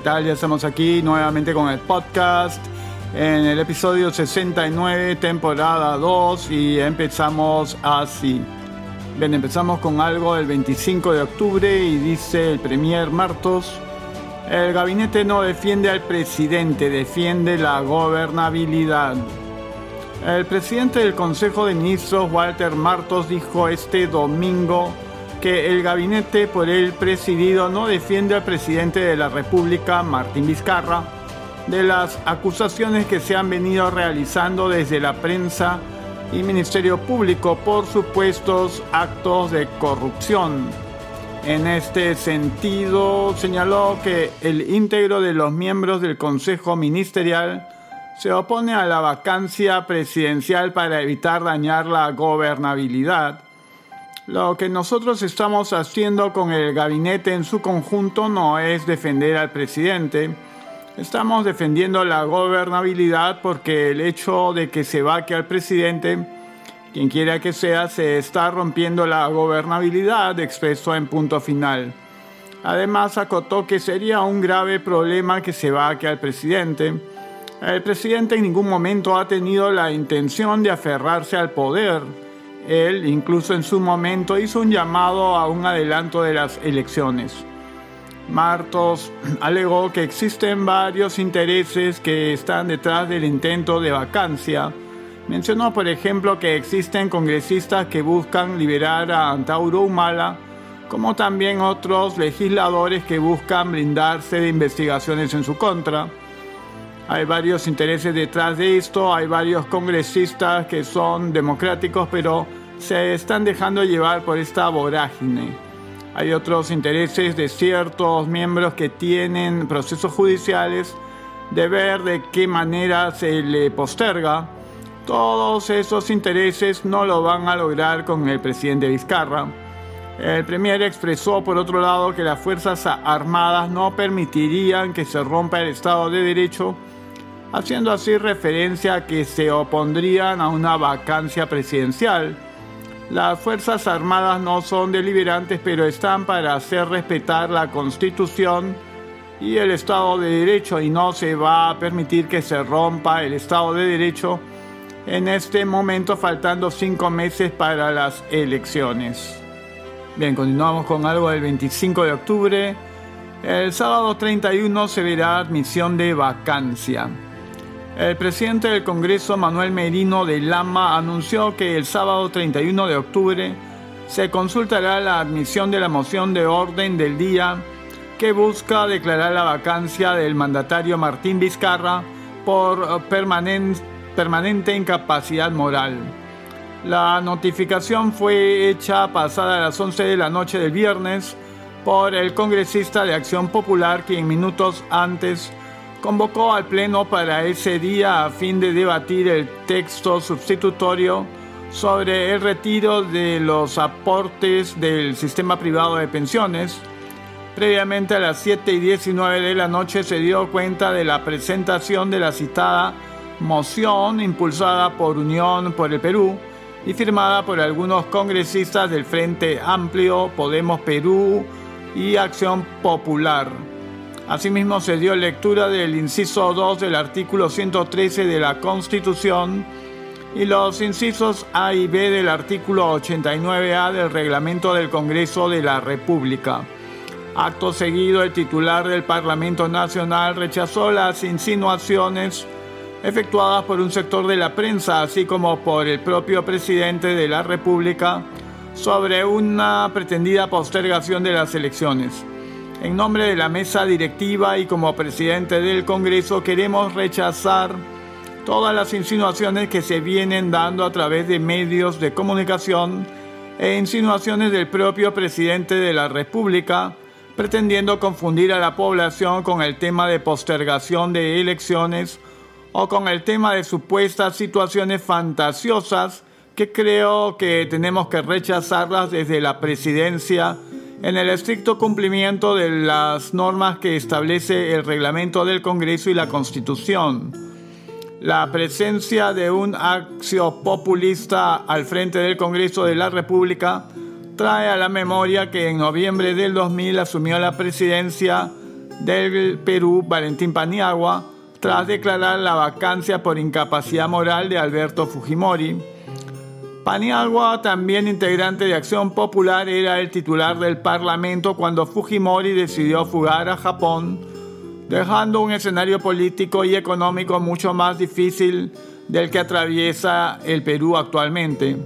¿qué tal? Ya estamos aquí nuevamente con el podcast en el episodio 69, temporada 2 y empezamos así. Bien, empezamos con algo el 25 de octubre y dice el Premier Martos, el gabinete no defiende al presidente, defiende la gobernabilidad. El presidente del Consejo de Ministros, Walter Martos, dijo este domingo que el gabinete por él presidido no defiende al presidente de la República, Martín Vizcarra, de las acusaciones que se han venido realizando desde la prensa y Ministerio Público por supuestos actos de corrupción. En este sentido, señaló que el íntegro de los miembros del Consejo Ministerial se opone a la vacancia presidencial para evitar dañar la gobernabilidad lo que nosotros estamos haciendo con el gabinete en su conjunto no es defender al presidente. Estamos defendiendo la gobernabilidad porque el hecho de que se vaque al presidente, quien quiera que sea, se está rompiendo la gobernabilidad, expresó en punto final. Además, acotó que sería un grave problema que se vaque al presidente. El presidente en ningún momento ha tenido la intención de aferrarse al poder él incluso en su momento hizo un llamado a un adelanto de las elecciones. Martos alegó que existen varios intereses que están detrás del intento de vacancia. Mencionó, por ejemplo, que existen congresistas que buscan liberar a Antauro Humala, como también otros legisladores que buscan blindarse de investigaciones en su contra. Hay varios intereses detrás de esto, hay varios congresistas que son democráticos, pero se están dejando llevar por esta vorágine. Hay otros intereses de ciertos miembros que tienen procesos judiciales de ver de qué manera se le posterga. Todos esos intereses no lo van a lograr con el presidente Vizcarra. El Premier expresó, por otro lado, que las Fuerzas Armadas no permitirían que se rompa el Estado de Derecho haciendo así referencia a que se opondrían a una vacancia presidencial. Las Fuerzas Armadas no son deliberantes, pero están para hacer respetar la Constitución y el Estado de Derecho y no se va a permitir que se rompa el Estado de Derecho en este momento faltando cinco meses para las elecciones. Bien, continuamos con algo del 25 de octubre. El sábado 31 se verá admisión de vacancia. El presidente del Congreso, Manuel Merino de Lama, anunció que el sábado 31 de octubre se consultará la admisión de la moción de orden del día que busca declarar la vacancia del mandatario Martín Vizcarra por permanente incapacidad moral. La notificación fue hecha pasada a las 11 de la noche del viernes por el congresista de Acción Popular quien minutos antes convocó al Pleno para ese día a fin de debatir el texto sustitutorio sobre el retiro de los aportes del sistema privado de pensiones. Previamente a las 7 y 19 de la noche se dio cuenta de la presentación de la citada moción impulsada por Unión por el Perú y firmada por algunos congresistas del Frente Amplio, Podemos Perú y Acción Popular. Asimismo, se dio lectura del inciso 2 del artículo 113 de la Constitución y los incisos A y B del artículo 89A del reglamento del Congreso de la República. Acto seguido, el titular del Parlamento Nacional rechazó las insinuaciones efectuadas por un sector de la prensa, así como por el propio presidente de la República, sobre una pretendida postergación de las elecciones. En nombre de la mesa directiva y como presidente del Congreso queremos rechazar todas las insinuaciones que se vienen dando a través de medios de comunicación e insinuaciones del propio presidente de la República pretendiendo confundir a la población con el tema de postergación de elecciones o con el tema de supuestas situaciones fantasiosas que creo que tenemos que rechazarlas desde la presidencia en el estricto cumplimiento de las normas que establece el reglamento del Congreso y la Constitución. La presencia de un axio populista al frente del Congreso de la República trae a la memoria que en noviembre del 2000 asumió la presidencia del Perú, Valentín Paniagua, tras declarar la vacancia por incapacidad moral de Alberto Fujimori. Paniagua, también integrante de Acción Popular, era el titular del Parlamento cuando Fujimori decidió fugar a Japón, dejando un escenario político y económico mucho más difícil del que atraviesa el Perú actualmente.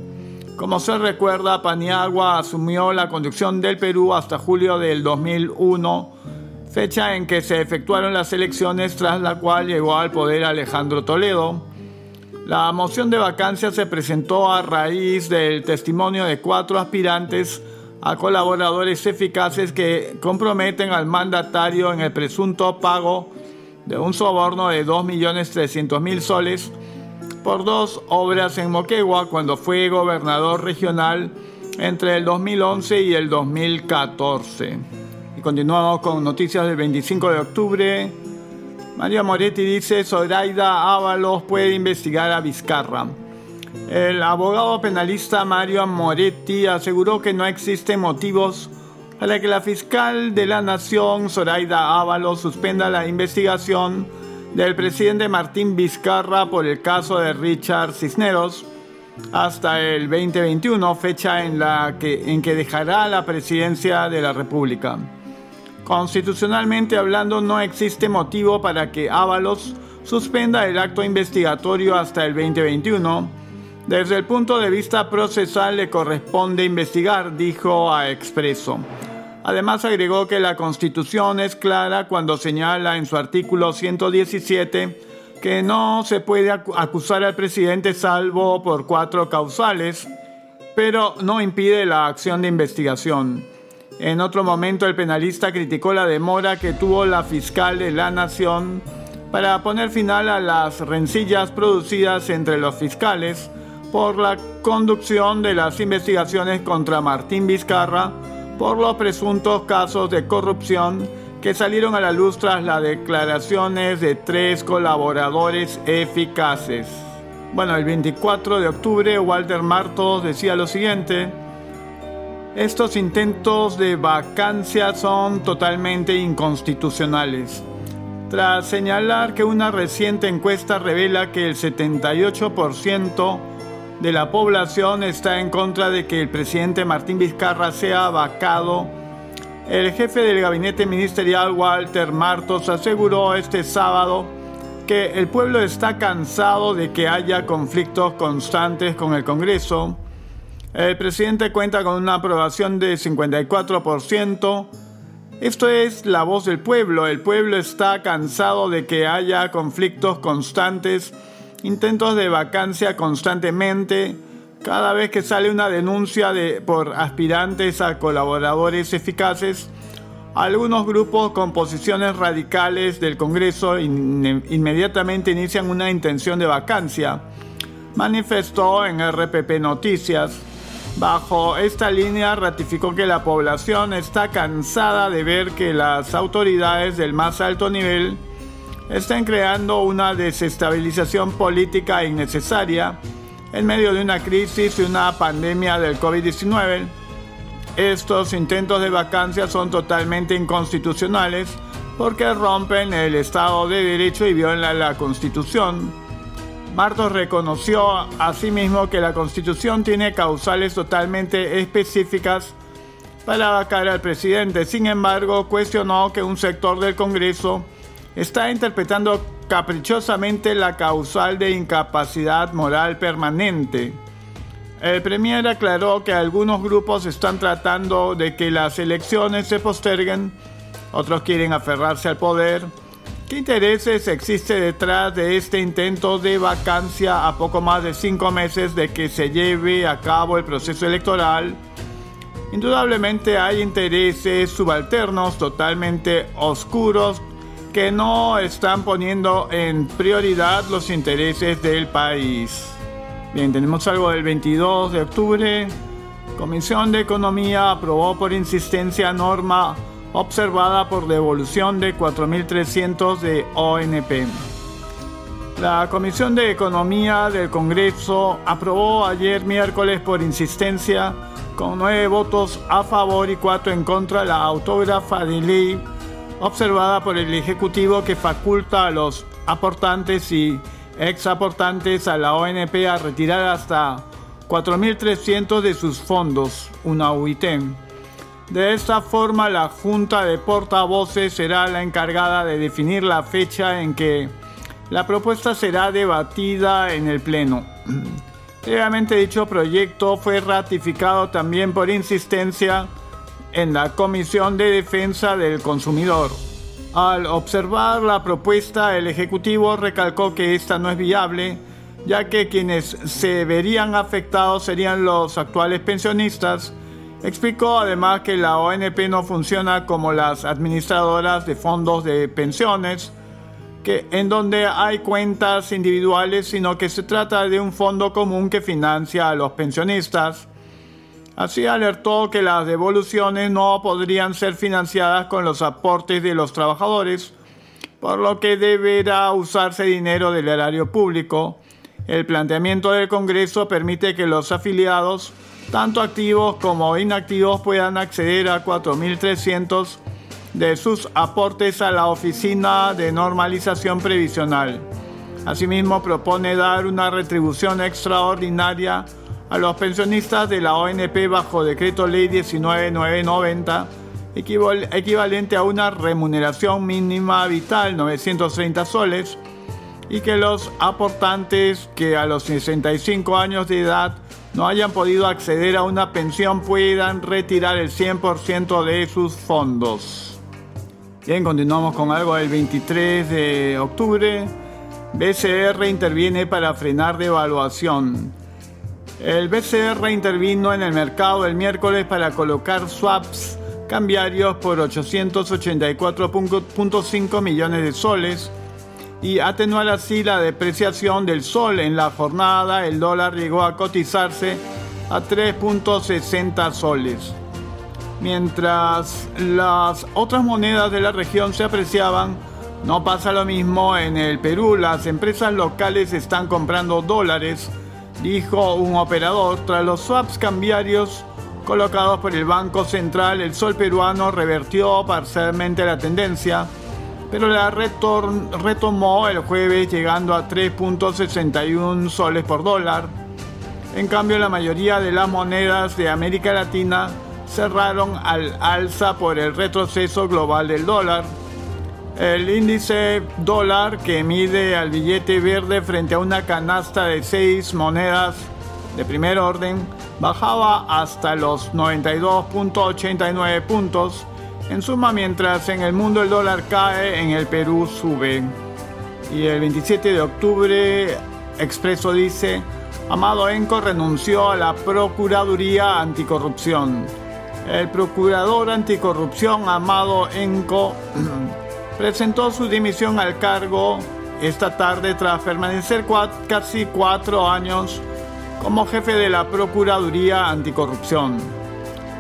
Como se recuerda, Paniagua asumió la conducción del Perú hasta julio del 2001, fecha en que se efectuaron las elecciones tras la cual llegó al poder Alejandro Toledo. La moción de vacancia se presentó a raíz del testimonio de cuatro aspirantes a colaboradores eficaces que comprometen al mandatario en el presunto pago de un soborno de 2.300.000 soles por dos obras en Moquegua cuando fue gobernador regional entre el 2011 y el 2014. Y continuamos con noticias del 25 de octubre. María Moretti dice, Zoraida Ábalos puede investigar a Vizcarra. El abogado penalista Mario Moretti aseguró que no existen motivos para que la fiscal de la Nación, Zoraida Ábalos, suspenda la investigación del presidente Martín Vizcarra por el caso de Richard Cisneros hasta el 2021, fecha en la que, en que dejará la presidencia de la República. Constitucionalmente hablando, no existe motivo para que Ábalos suspenda el acto investigatorio hasta el 2021. Desde el punto de vista procesal le corresponde investigar, dijo a Expreso. Además agregó que la Constitución es clara cuando señala en su artículo 117 que no se puede acusar al presidente salvo por cuatro causales, pero no impide la acción de investigación. En otro momento el penalista criticó la demora que tuvo la fiscal de la Nación para poner final a las rencillas producidas entre los fiscales por la conducción de las investigaciones contra Martín Vizcarra por los presuntos casos de corrupción que salieron a la luz tras las declaraciones de tres colaboradores eficaces. Bueno, el 24 de octubre Walter Martos decía lo siguiente, estos intentos de vacancia son totalmente inconstitucionales. Tras señalar que una reciente encuesta revela que el 78% de la población está en contra de que el presidente Martín Vizcarra sea vacado. El jefe del gabinete ministerial Walter Martos aseguró este sábado que el pueblo está cansado de que haya conflictos constantes con el Congreso. El presidente cuenta con una aprobación de 54%. Esto es la voz del pueblo. El pueblo está cansado de que haya conflictos constantes intentos de vacancia constantemente. Cada vez que sale una denuncia de, por aspirantes a colaboradores eficaces, algunos grupos con posiciones radicales del Congreso inmediatamente inician una intención de vacancia, manifestó en RPP Noticias. Bajo esta línea ratificó que la población está cansada de ver que las autoridades del más alto nivel están creando una desestabilización política innecesaria en medio de una crisis y una pandemia del COVID-19. Estos intentos de vacancia son totalmente inconstitucionales porque rompen el Estado de Derecho y violan la Constitución. Martos reconoció asimismo que la Constitución tiene causales totalmente específicas para vacar al presidente. Sin embargo, cuestionó que un sector del Congreso está interpretando caprichosamente la causal de incapacidad moral permanente. El Premier aclaró que algunos grupos están tratando de que las elecciones se posterguen, otros quieren aferrarse al poder. ¿Qué intereses existe detrás de este intento de vacancia a poco más de cinco meses de que se lleve a cabo el proceso electoral? Indudablemente hay intereses subalternos totalmente oscuros que no están poniendo en prioridad los intereses del país. Bien, tenemos algo del 22 de octubre. Comisión de Economía aprobó por insistencia norma observada por devolución de 4.300 de ONP. La Comisión de Economía del Congreso aprobó ayer miércoles por insistencia con nueve votos a favor y cuatro en contra la autógrafa de ley observada por el Ejecutivo que faculta a los aportantes y ex aportantes a la ONP a retirar hasta 4.300 de sus fondos, una UIT. De esta forma, la Junta de Portavoces será la encargada de definir la fecha en que la propuesta será debatida en el Pleno. Previamente dicho proyecto fue ratificado también por insistencia en la Comisión de Defensa del Consumidor. Al observar la propuesta, el Ejecutivo recalcó que esta no es viable, ya que quienes se verían afectados serían los actuales pensionistas. Explicó además que la ONP no funciona como las administradoras de fondos de pensiones, que en donde hay cuentas individuales, sino que se trata de un fondo común que financia a los pensionistas. Así alertó que las devoluciones no podrían ser financiadas con los aportes de los trabajadores, por lo que deberá usarse dinero del erario público. El planteamiento del Congreso permite que los afiliados, tanto activos como inactivos, puedan acceder a 4.300 de sus aportes a la Oficina de Normalización Previsional. Asimismo, propone dar una retribución extraordinaria a los pensionistas de la ONP bajo decreto ley 19990, equivalente a una remuneración mínima vital 930 soles, y que los aportantes que a los 65 años de edad no hayan podido acceder a una pensión puedan retirar el 100% de sus fondos. Bien, continuamos con algo del 23 de octubre. BCR interviene para frenar devaluación. El BCR intervino en el mercado el miércoles para colocar swaps cambiarios por 884.5 millones de soles y atenuar así la depreciación del sol en la jornada. El dólar llegó a cotizarse a 3.60 soles. Mientras las otras monedas de la región se apreciaban, no pasa lo mismo en el Perú. Las empresas locales están comprando dólares dijo un operador. Tras los swaps cambiarios colocados por el Banco Central, el sol peruano revertió parcialmente la tendencia, pero la retomó el jueves llegando a 3.61 soles por dólar. En cambio, la mayoría de las monedas de América Latina cerraron al alza por el retroceso global del dólar. El índice dólar que mide al billete verde frente a una canasta de seis monedas de primer orden bajaba hasta los 92.89 puntos. En suma, mientras en el mundo el dólar cae, en el Perú sube. Y el 27 de octubre, Expreso dice, Amado Enco renunció a la Procuraduría Anticorrupción. El procurador anticorrupción Amado Enco presentó su dimisión al cargo esta tarde tras permanecer casi cuatro años como jefe de la Procuraduría Anticorrupción.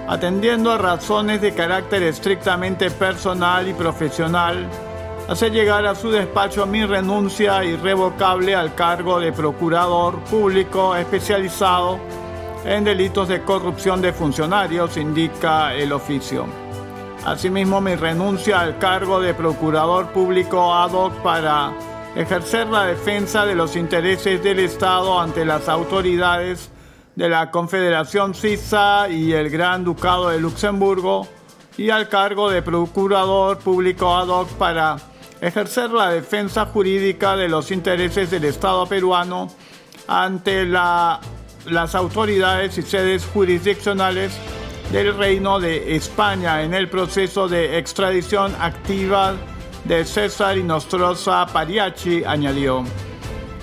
Atendiendo a razones de carácter estrictamente personal y profesional, hace llegar a su despacho mi renuncia irrevocable al cargo de Procurador Público especializado en delitos de corrupción de funcionarios, indica el oficio. Asimismo, mi renuncia al cargo de Procurador Público ad hoc para ejercer la defensa de los intereses del Estado ante las autoridades de la Confederación Suiza y el Gran Ducado de Luxemburgo y al cargo de Procurador Público ad hoc para ejercer la defensa jurídica de los intereses del Estado peruano ante las autoridades y sedes jurisdiccionales del Reino de España en el proceso de extradición activa de César y Nostroza Pariachi, añadió.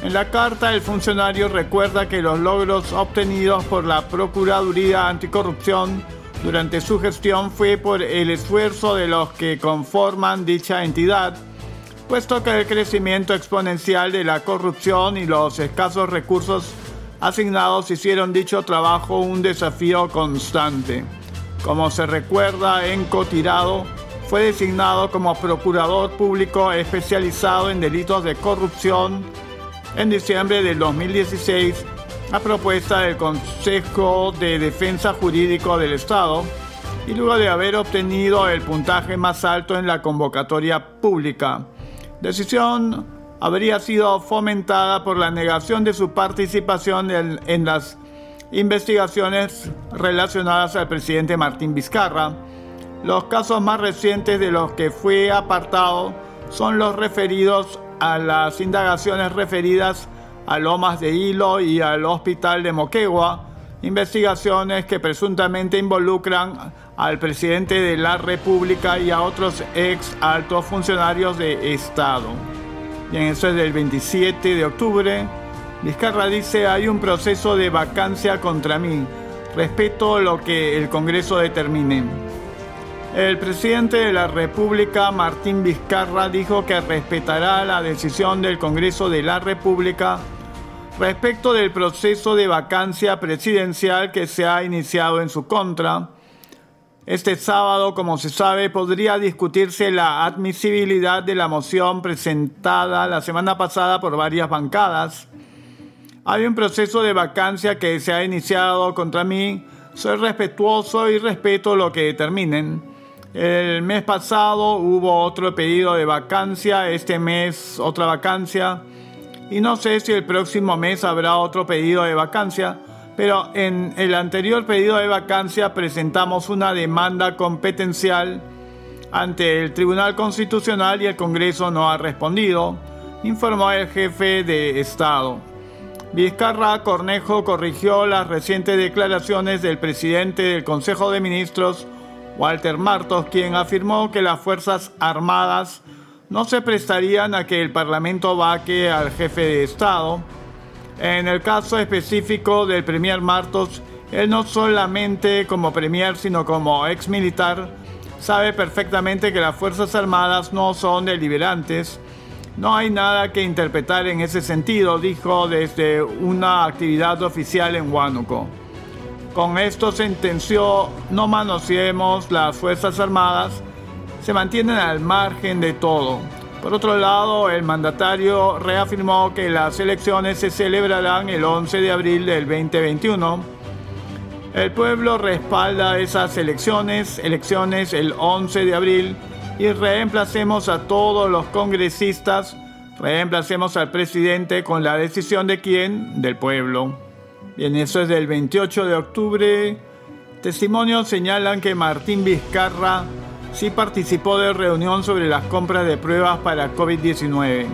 En la carta, el funcionario recuerda que los logros obtenidos por la Procuraduría Anticorrupción durante su gestión fue por el esfuerzo de los que conforman dicha entidad, puesto que el crecimiento exponencial de la corrupción y los escasos recursos asignados hicieron dicho trabajo un desafío constante. Como se recuerda, Enco Tirado fue designado como procurador público especializado en delitos de corrupción en diciembre del 2016 a propuesta del Consejo de Defensa Jurídico del Estado, y luego de haber obtenido el puntaje más alto en la convocatoria pública. Decisión habría sido fomentada por la negación de su participación en, las investigaciones relacionadas al presidente Martín Vizcarra. Los casos más recientes de los que fue apartado son los referidos a las indagaciones referidas a Lomas de Hilo y al Hospital de Moquegua, investigaciones que presuntamente involucran al presidente de la República y a otros ex altos funcionarios de Estado. Bien, eso es del 27 de octubre. Vizcarra dice, hay un proceso de vacancia contra mí. Respeto lo que el Congreso determine. El presidente de la República, Martín Vizcarra, dijo que respetará la decisión del Congreso de la República respecto del proceso de vacancia presidencial que se ha iniciado en su contra. Este sábado, como se sabe, podría discutirse la admisibilidad de la moción presentada la semana pasada por varias bancadas. Hay un proceso de vacancia que se ha iniciado contra mí. Soy respetuoso y respeto lo que determinen. El mes pasado hubo otro pedido de vacancia, este mes otra vacancia. Y no sé si el próximo mes habrá otro pedido de vacancia, pero en el anterior pedido de vacancia presentamos una demanda competencial ante el Tribunal Constitucional y el Congreso no ha respondido, informó el jefe de Estado. Vizcarra Cornejo corrigió las recientes declaraciones del presidente del Consejo de Ministros, Walter Martos, quien afirmó que las Fuerzas Armadas no se prestarían a que el Parlamento vaque al jefe de Estado. En el caso específico del Premier Martos, él no solamente como Premier, sino como ex militar, sabe perfectamente que las Fuerzas Armadas no son deliberantes. No hay nada que interpretar en ese sentido, dijo desde una actividad oficial en Huánuco. Con esto sentenció no manoseemos las Fuerzas Armadas, se mantienen al margen de todo. Por otro lado, el mandatario reafirmó que las elecciones se celebrarán el 11 de abril del 2021. El pueblo respalda esas elecciones, elecciones el 11 de abril, y reemplacemos a todos los congresistas, reemplacemos al presidente con la decisión de quién, del pueblo. Bien, eso es del 28 de octubre. Testimonios señalan que Martín Vizcarra sí participó de reunión sobre las compras de pruebas para COVID-19.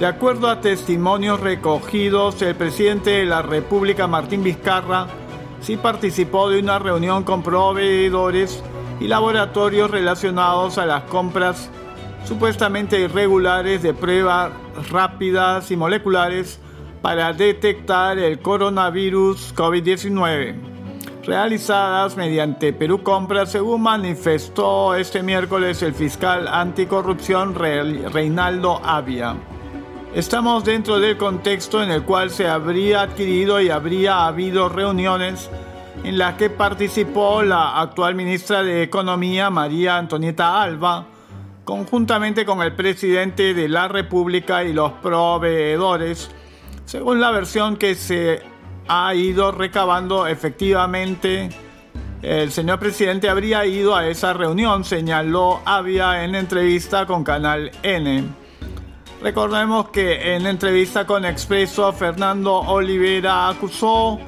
De acuerdo a testimonios recogidos, el presidente de la República, Martín Vizcarra, sí participó de una reunión con proveedores y laboratorios relacionados a las compras supuestamente irregulares de pruebas rápidas y moleculares para detectar el coronavirus COVID-19, realizadas mediante Perú Compra, según manifestó este miércoles el fiscal anticorrupción Reinaldo Avia. Estamos dentro del contexto en el cual se habría adquirido y habría habido reuniones en las que participó la actual ministra de Economía, María Antonieta Alba, conjuntamente con el presidente de la República y los proveedores, según la versión que se ha ido recabando efectivamente, el señor presidente habría ido a esa reunión, señaló Avia en entrevista con Canal N. Recordemos que en entrevista con Expreso, Fernando Olivera acusó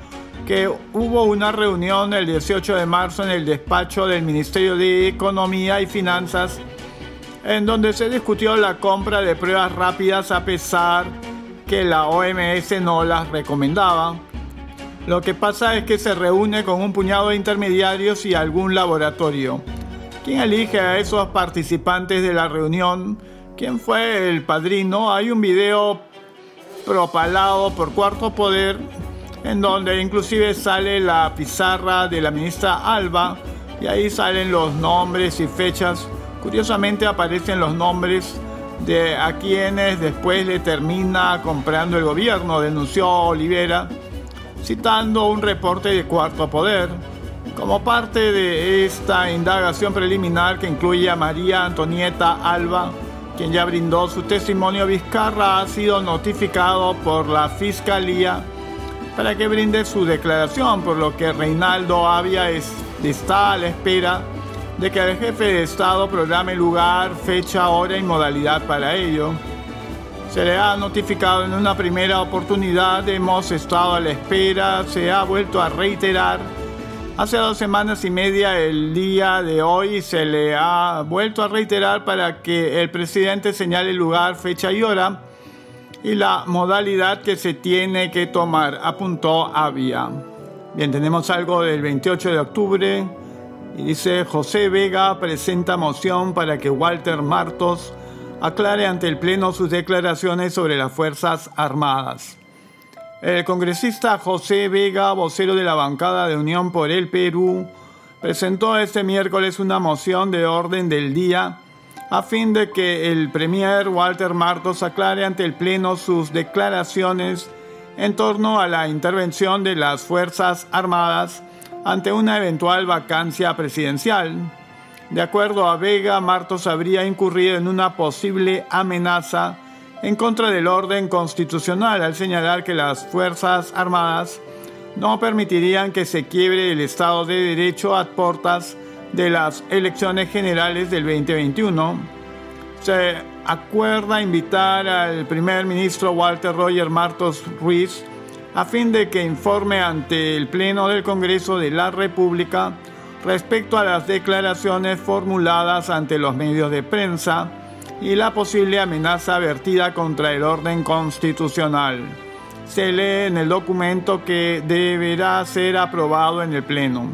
que hubo una reunión el 18 de marzo en el despacho del Ministerio de Economía y Finanzas en donde se discutió la compra de pruebas rápidas a pesar que la OMS no las recomendaba. Lo que pasa es que se reúne con un puñado de intermediarios y algún laboratorio. ¿Quién elige a esos participantes de la reunión? ¿Quién fue el padrino? Hay un video propalado por Cuarto Poder en donde inclusive sale la pizarra de la ministra Alba y ahí salen los nombres y fechas. Curiosamente aparecen los nombres de a quienes después le termina comprando el gobierno, denunció Olivera, citando un reporte de Cuarto Poder. Como parte de esta indagación preliminar que incluye a María Antonieta Alba, quien ya brindó su testimonio, Vizcarra ha sido notificado por la Fiscalía para que brinde su declaración, por lo que Reinaldo Avia está a la espera de que el jefe de Estado programe lugar, fecha, hora y modalidad para ello. Se le ha notificado en una primera oportunidad, hemos estado a la espera, se ha vuelto a reiterar. Hace dos semanas y media, el día de hoy, se le ha vuelto a reiterar para que el presidente señale lugar, fecha y hora y la modalidad que se tiene que tomar, apuntó Avia. Bien, tenemos algo del 28 de octubre y dice José Vega presenta moción para que Walter Martos aclare ante el Pleno sus declaraciones sobre las Fuerzas Armadas. El congresista José Vega, vocero de la bancada de Unión por el Perú, presentó este miércoles una moción de orden del día a fin de que el premier Walter Martos aclare ante el Pleno sus declaraciones en torno a la intervención de las Fuerzas Armadas ante una eventual vacancia presidencial. De acuerdo a Vega, Martos habría incurrido en una posible amenaza en contra del orden constitucional al señalar que las Fuerzas Armadas no permitirían que se quiebre el Estado de Derecho a portas de las elecciones generales del 2021. Se acuerda invitar al primer ministro Walter Roger Martos Ruiz a fin de que informe ante el Pleno del Congreso de la República respecto a las declaraciones formuladas ante los medios de prensa y la posible amenaza vertida contra el orden constitucional. Se lee en el documento que deberá ser aprobado en el Pleno.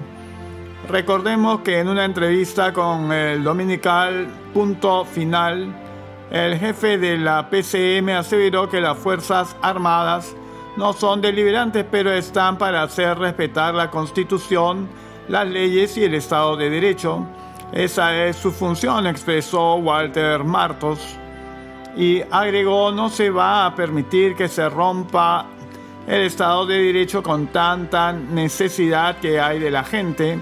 Recordemos que en una entrevista con el dominical Punto Final, el jefe de la PCM aseveró que las Fuerzas Armadas no son deliberantes, pero están para hacer respetar la Constitución las leyes y el Estado de Derecho. Esa es su función, expresó Walter Martos. Y agregó, no se va a permitir que se rompa el Estado de Derecho con tanta necesidad que hay de la gente.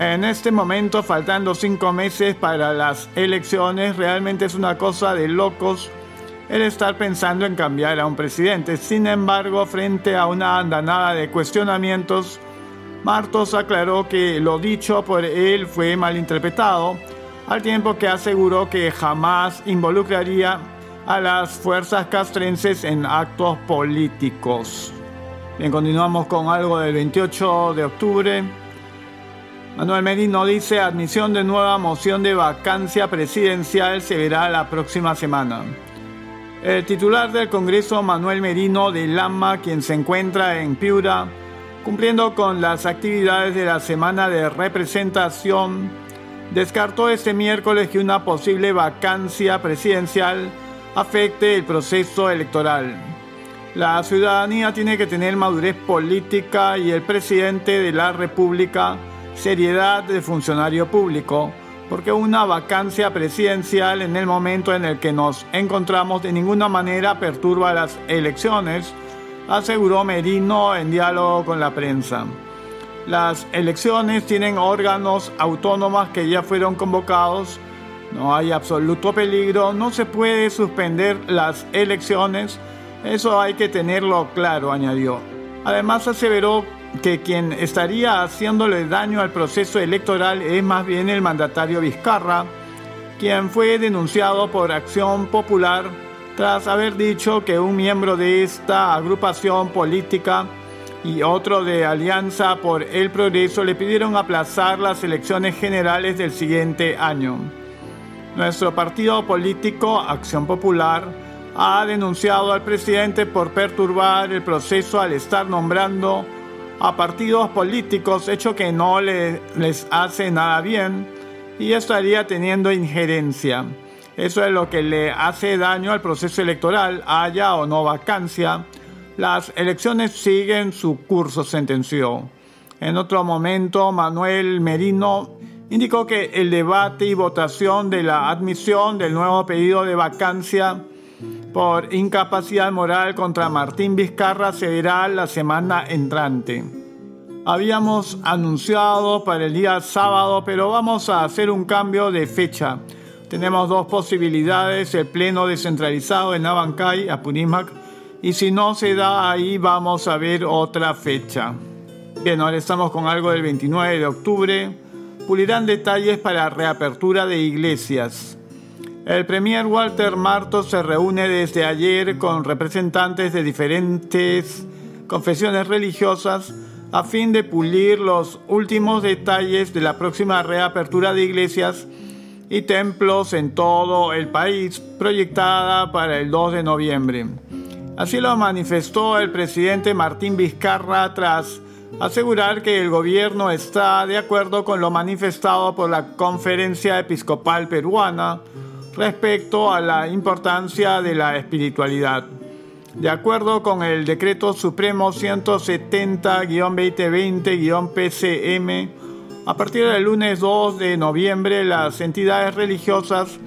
En este momento, faltando cinco meses para las elecciones, realmente es una cosa de locos el estar pensando en cambiar a un presidente. Sin embargo, frente a una andanada de cuestionamientos, Martos aclaró que lo dicho por él fue malinterpretado, al tiempo que aseguró que jamás involucraría a las fuerzas castrenses en actos políticos. Bien, continuamos con algo del 28 de octubre. Manuel Merino dice, admisión de nueva moción de vacancia presidencial se verá la próxima semana. El titular del Congreso, Manuel Merino de Lama, quien se encuentra en Piura, cumpliendo con las actividades de la semana de representación, descartó este miércoles que una posible vacancia presidencial afecte el proceso electoral. La ciudadanía tiene que tener madurez política y el presidente de la República seriedad de funcionario público, porque una vacancia presidencial en el momento en el que nos encontramos de ninguna manera perturba las elecciones, aseguró Merino en diálogo con la prensa. Las elecciones tienen órganos autónomos que ya fueron convocados, no hay absoluto peligro, no se puede suspender las elecciones, eso hay que tenerlo claro, añadió. Además aseveró que quien estaría haciéndole daño al proceso electoral es más bien el mandatario Vizcarra, quien fue denunciado por Acción Popular tras haber dicho que un miembro de esta agrupación política y otro de Alianza por el Progreso le pidieron aplazar las elecciones generales del siguiente año. Nuestro partido político, Acción Popular, ha denunciado al presidente por perturbar el proceso al estar nombrando a partidos políticos, hecho que no les hace nada bien y estaría teniendo injerencia. Eso es lo que le hace daño al proceso electoral, haya o no vacancia. Las elecciones siguen su curso, sentenció. En otro momento, Manuel Merino indicó que el debate y votación de la admisión del nuevo pedido de vacancia por incapacidad moral contra Martín Vizcarra se verá la semana entrante. Habíamos anunciado para el día sábado, pero vamos a hacer un cambio de fecha. Tenemos dos posibilidades, el pleno descentralizado en Abancay, Apurímac, y si no se da ahí vamos a ver otra fecha. Bien, ahora estamos con algo del 29 de octubre. Pulirán detalles para reapertura de iglesias. El premier Walter Marto se reúne desde ayer con representantes de diferentes confesiones religiosas a fin de pulir los últimos detalles de la próxima reapertura de iglesias y templos en todo el país proyectada para el 2 de noviembre. Así lo manifestó el presidente Martín Vizcarra tras asegurar que el gobierno está de acuerdo con lo manifestado por la Conferencia Episcopal Peruana respecto a la importancia de la espiritualidad. De acuerdo con el Decreto Supremo 170-2020-PCM, a partir del lunes 2 de noviembre las entidades religiosas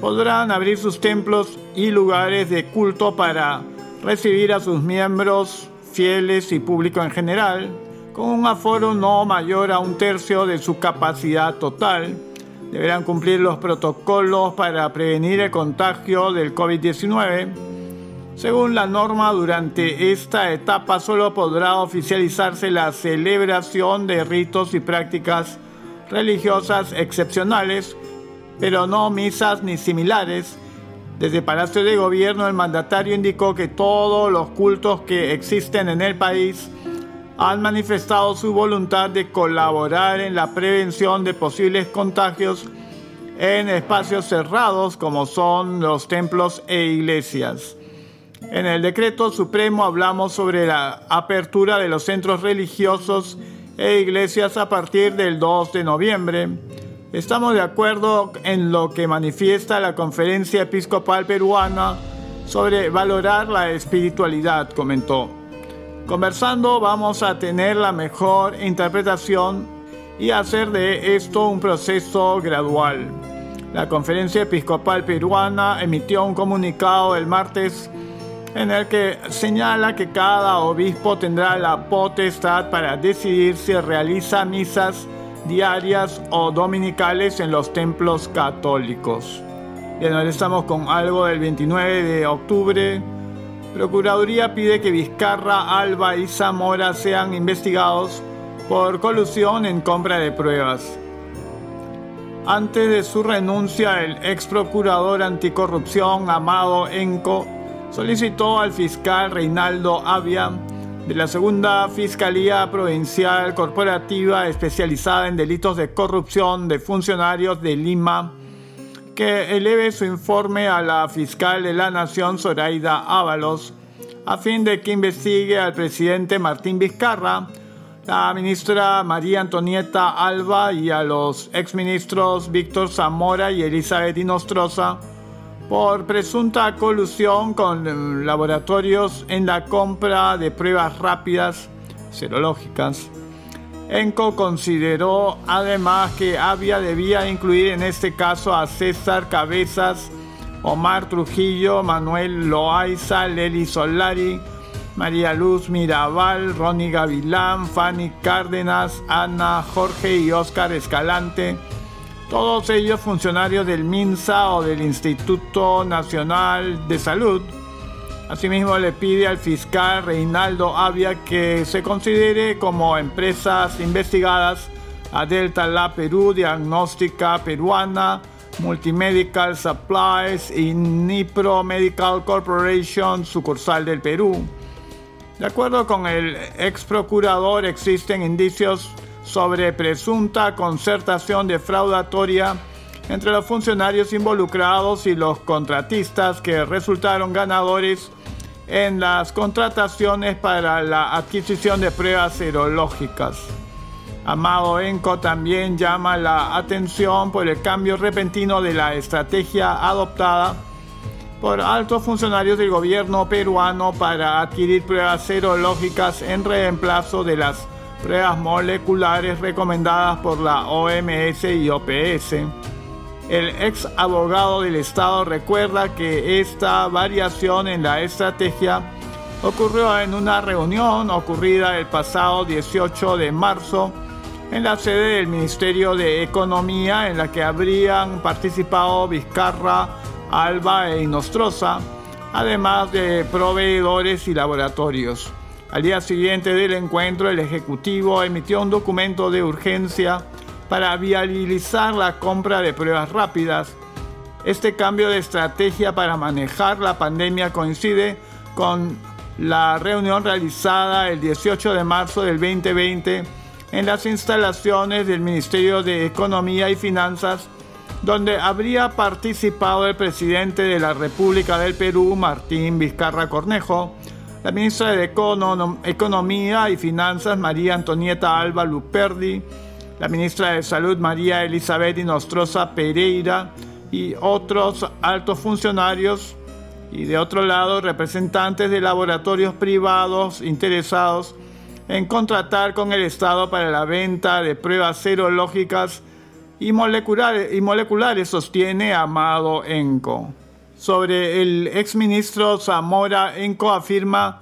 podrán abrir sus templos y lugares de culto para recibir a sus miembros fieles y público en general, con un aforo no mayor a un tercio de su capacidad total. Deberán cumplir los protocolos para prevenir el contagio del COVID-19. Según la norma, durante esta etapa solo podrá oficializarse la celebración de ritos y prácticas religiosas excepcionales, pero no misas ni similares, desde Palacio de Gobierno, el mandatario indicó que todos los cultos que existen en el país han manifestado su voluntad de colaborar en la prevención de posibles contagios en espacios cerrados como son los templos e iglesias. En el decreto supremo hablamos sobre la apertura de los centros religiosos e iglesias a partir del 2 de noviembre. Estamos de acuerdo en lo que manifiesta la Conferencia Episcopal Peruana sobre valorar la espiritualidad, comentó. Conversando vamos a tener la mejor interpretación y hacer de esto un proceso gradual. La Conferencia Episcopal Peruana emitió un comunicado el martes en el que señala que cada obispo tendrá la potestad para decidir si realiza misas diarias o dominicales en los templos católicos. Bien, ahora estamos con algo del 29 de octubre. Procuraduría pide que Vizcarra, Alba y Zamora sean investigados por colusión en compra de pruebas. Antes de su renuncia, el ex procurador anticorrupción Amado Enco solicitó al fiscal Reinaldo Avia de la Segunda Fiscalía Provincial Corporativa especializada en delitos de corrupción de funcionarios de Lima, que eleve su informe a la fiscal de la Nación, Zoraida Ábalos, a fin de que investigue al presidente Martín Vizcarra, la ministra María Antonieta Alba y a los exministros Víctor Zamora y Elizabeth Inostroza por presunta colusión con laboratorios en la compra de pruebas rápidas serológicas. ENCO consideró además que Avia debía incluir en este caso a César Cabezas, Omar Trujillo, Manuel Loaiza, Leli Solari, María Luz Mirabal, Ronnie Gavilán, Fanny Cárdenas, Ana, Jorge y Óscar Escalante, todos ellos funcionarios del MINSA o del Instituto Nacional de Salud. Asimismo le pide al fiscal Reinaldo Avia que se considere como empresas investigadas a Delta La Perú, Diagnóstica Peruana, Multimedical Supplies y Nipro Medical Corporation, sucursal del Perú. De acuerdo con el ex procurador, existen indicios sobre presunta concertación defraudatoria entre los funcionarios involucrados y los contratistas que resultaron ganadores en las contrataciones para la adquisición de pruebas serológicas. Amado Enco también llama la atención por el cambio repentino de la estrategia adoptada por altos funcionarios del gobierno peruano para adquirir pruebas serológicas en reemplazo de las pruebas moleculares recomendadas por la OMS y OPS. El ex abogado del Estado recuerda que esta variación en la estrategia ocurrió en una reunión ocurrida el pasado 18 de marzo en la sede del Ministerio de Economía en la que habrían participado Vizcarra, Alba e Inostroza, además de proveedores y laboratorios. Al día siguiente del encuentro, el Ejecutivo emitió un documento de urgencia para viabilizar la compra de pruebas rápidas. Este cambio de estrategia para manejar la pandemia coincide con la reunión realizada el 18 de marzo del 2020 en las instalaciones del Ministerio de Economía y Finanzas, donde habría participado el presidente de la República del Perú, Martín Vizcarra Cornejo, la ministra de Economía y Finanzas, María Antonieta Alba Luperdi, la ministra de Salud, María Elizabeth Inostroza Pereira, y otros altos funcionarios, y de otro lado, representantes de laboratorios privados interesados en contratar con el Estado para la venta de pruebas serológicas y moleculares, y moleculares sostiene Amado Enco. Sobre el exministro Zamora, Enco afirma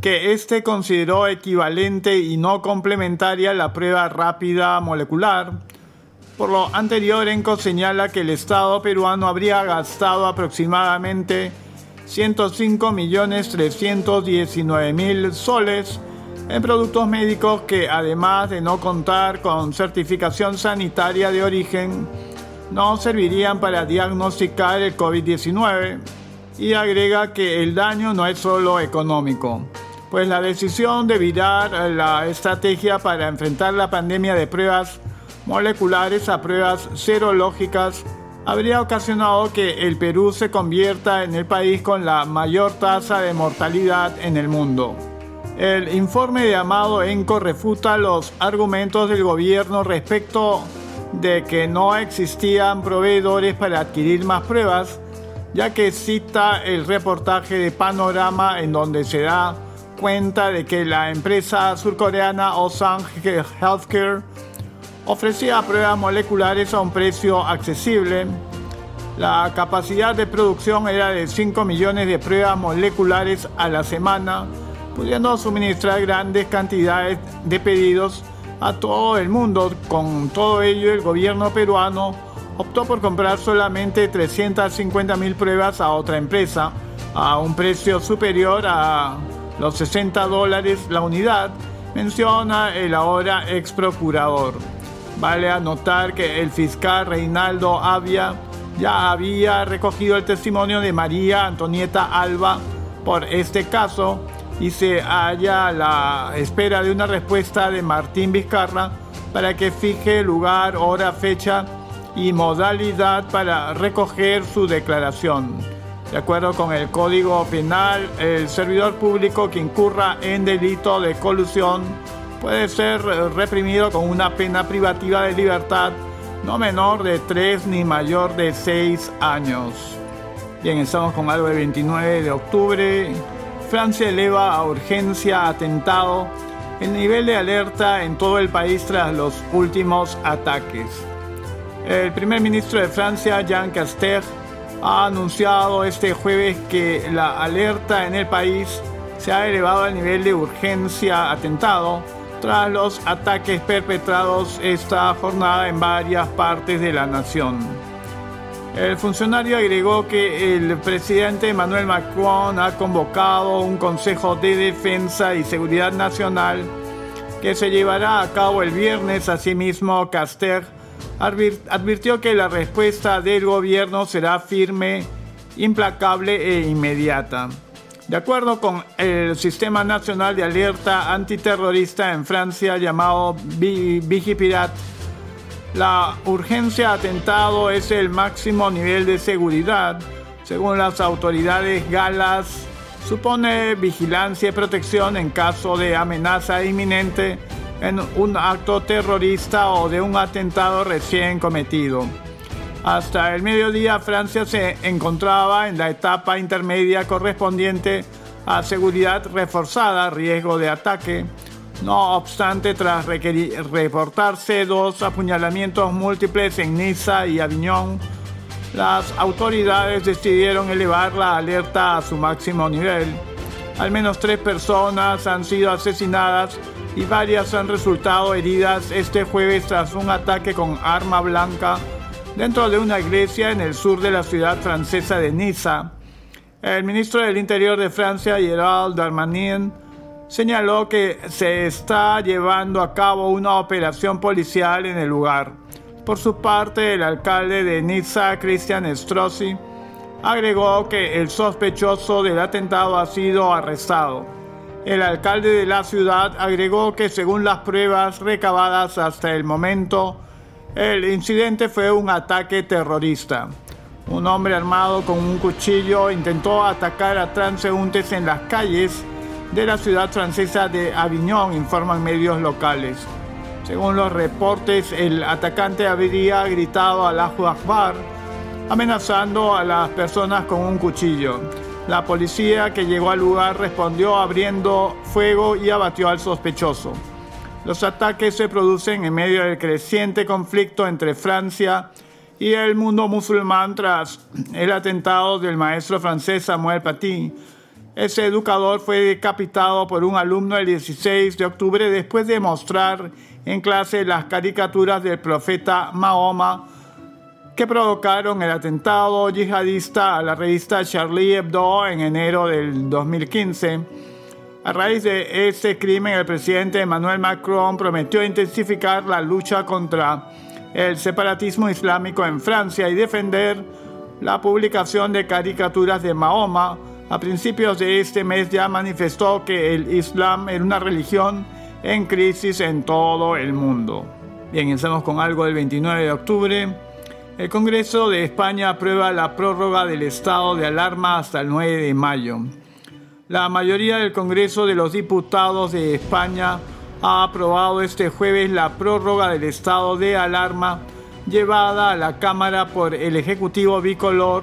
que este consideró equivalente y no complementaria la prueba rápida molecular. Por lo anterior, Enco señala que el Estado peruano habría gastado aproximadamente 105.319.000 soles en productos médicos que además de no contar con certificación sanitaria de origen, no servirían para diagnosticar el COVID-19 y agrega que el daño no es solo económico, pues la decisión de virar la estrategia para enfrentar la pandemia de pruebas moleculares a pruebas serológicas habría ocasionado que el Perú se convierta en el país con la mayor tasa de mortalidad en el mundo. El informe de Amado Enco refuta los argumentos del gobierno respecto de que no existían proveedores para adquirir más pruebas, ya que cita el reportaje de Panorama en donde se da cuenta de que la empresa surcoreana Osang Healthcare ofrecía pruebas moleculares a un precio accesible. La capacidad de producción era de 5 millones de pruebas moleculares a la semana, pudiendo suministrar grandes cantidades de pedidos a todo el mundo. Con todo ello, el gobierno peruano optó por comprar solamente 350 mil pruebas a otra empresa a un precio superior a los 60 dólares la unidad, menciona el ahora ex procurador. Vale anotar que el fiscal Reinaldo Avia ya había recogido el testimonio de María Antonieta Alba por este caso y se halla a la espera de una respuesta de Martín Vizcarra para que fije lugar, hora, fecha y modalidad para recoger su declaración. De acuerdo con el Código Penal, el servidor público que incurra en delito de colusión puede ser reprimido con una pena privativa de libertad no menor de 3 ni mayor de 6 años. Bien, estamos con algo del 29 de octubre Francia eleva a urgencia atentado el nivel de alerta en todo el país tras los últimos ataques. El primer ministro de Francia, Jean Castex, ha anunciado este jueves que la alerta en el país se ha elevado al nivel de urgencia atentado tras los ataques perpetrados esta jornada en varias partes de la nación. El funcionario agregó que el presidente Emmanuel Macron ha convocado un Consejo de Defensa y Seguridad Nacional que se llevará a cabo el viernes. Asimismo, Caster advirtió que la respuesta del gobierno será firme, implacable e inmediata. De acuerdo con el Sistema Nacional de Alerta Antiterrorista en Francia llamado Vigipirat, la urgencia atentado es el máximo nivel de seguridad. Según las autoridades galas, supone vigilancia y protección en caso de amenaza inminente en un acto terrorista o de un atentado recién cometido. Hasta el mediodía Francia se encontraba en la etapa intermedia correspondiente a seguridad reforzada, riesgo de ataque, no obstante, tras reportarse dos apuñalamientos múltiples en Niza y Aviñón, las autoridades decidieron elevar la alerta a su máximo nivel. Al menos tres personas han sido asesinadas y varias han resultado heridas este jueves tras un ataque con arma blanca dentro de una iglesia en el sur de la ciudad francesa de Niza. El ministro del Interior de Francia, Gerald Darmanin, señaló que se está llevando a cabo una operación policial en el lugar. Por su parte, el alcalde de Niza, Christian Strozzi, agregó que el sospechoso del atentado ha sido arrestado. El alcalde de la ciudad agregó que según las pruebas recabadas hasta el momento, el incidente fue un ataque terrorista. Un hombre armado con un cuchillo intentó atacar a transeúntes en las calles de la ciudad francesa de Avignon, informan medios locales. Según los reportes, el atacante habría gritado a la Akbar, amenazando a las personas con un cuchillo. La policía que llegó al lugar respondió abriendo fuego y abatió al sospechoso. Los ataques se producen en medio del creciente conflicto entre Francia y el mundo musulmán tras el atentado del maestro francés Samuel Paty. Ese educador fue decapitado por un alumno el 16 de octubre después de mostrar en clase las caricaturas del profeta Mahoma que provocaron el atentado yihadista a la revista Charlie Hebdo en enero del 2015. A raíz de ese crimen, el presidente Emmanuel Macron prometió intensificar la lucha contra el separatismo islámico en Francia y defender la publicación de caricaturas de Mahoma. A principios de este mes ya manifestó que el Islam era una religión en crisis en todo el mundo. Bien, empezamos con algo del 29 de octubre. El Congreso de España aprueba la prórroga del estado de alarma hasta el 9 de mayo. La mayoría del Congreso de los Diputados de España ha aprobado este jueves la prórroga del estado de alarma llevada a la Cámara por el Ejecutivo Bicolor,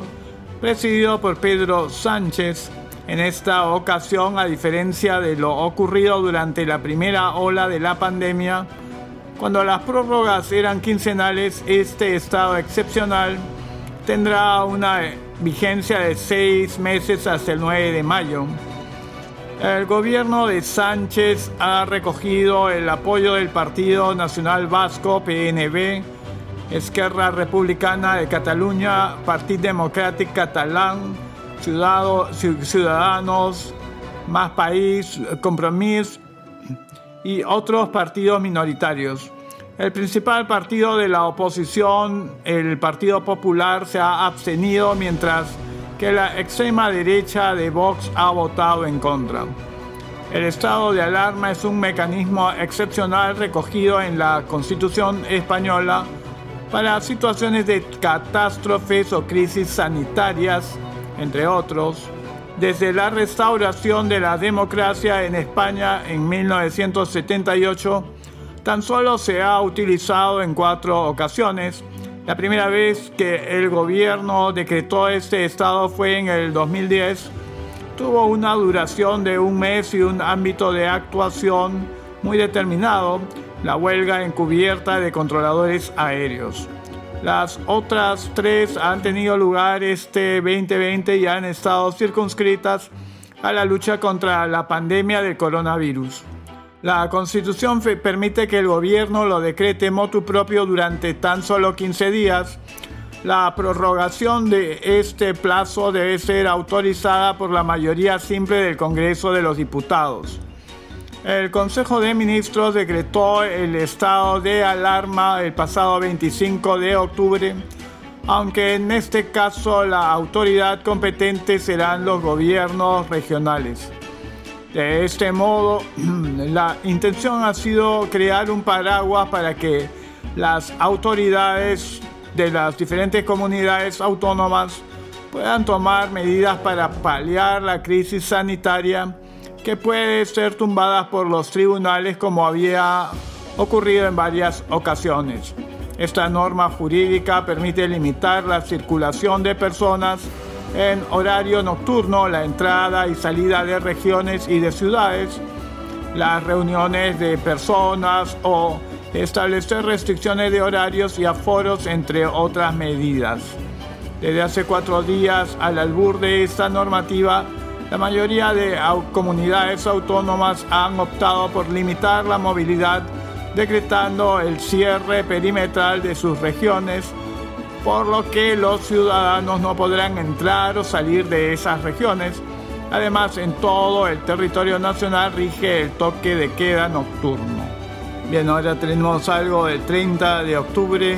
presidido por Pedro Sánchez. En esta ocasión, a diferencia de lo ocurrido durante la primera ola de la pandemia, cuando las prórrogas eran quincenales, este estado excepcional tendrá una vigencia de seis meses hasta el 9 de mayo. El gobierno de Sánchez ha recogido el apoyo del Partido Nacional Vasco, PNV, Esquerra Republicana de Cataluña, Partido Democrático Catalán, Ciudadanos, Más País, Compromís y otros partidos minoritarios. El principal partido de la oposición, el Partido Popular, se ha abstenido mientras que la extrema derecha de Vox ha votado en contra. El estado de alarma es un mecanismo excepcional recogido en la Constitución española para situaciones de catástrofes o crisis sanitarias, entre otros, desde la restauración de la democracia en España en 1978, tan solo se ha utilizado en cuatro ocasiones, la primera vez que el gobierno decretó este estado fue en el 2010. Tuvo una duración de un mes y un ámbito de actuación muy determinado, la huelga encubierta de controladores aéreos. Las otras tres han tenido lugar este 2020 y han estado circunscritas a la lucha contra la pandemia del coronavirus. La constitución permite que el gobierno lo decrete motu propio durante tan solo 15 días. La prorrogación de este plazo debe ser autorizada por la mayoría simple del Congreso de los Diputados. El Consejo de Ministros decretó el estado de alarma el pasado 25 de octubre, aunque en este caso la autoridad competente serán los gobiernos regionales. De este modo, la intención ha sido crear un paraguas para que las autoridades de las diferentes comunidades autónomas puedan tomar medidas para paliar la crisis sanitaria que puede ser tumbada por los tribunales como había ocurrido en varias ocasiones. Esta norma jurídica permite limitar la circulación de personas en horario nocturno la entrada y salida de regiones y de ciudades, las reuniones de personas o establecer restricciones de horarios y aforos, entre otras medidas. Desde hace cuatro días al albur de esta normativa, la mayoría de comunidades autónomas han optado por limitar la movilidad decretando el cierre perimetral de sus regiones por lo que los ciudadanos no podrán entrar o salir de esas regiones, Además, en todo el territorio nacional rige el toque de queda nocturno. Bien, ahora tenemos algo del 30 de octubre.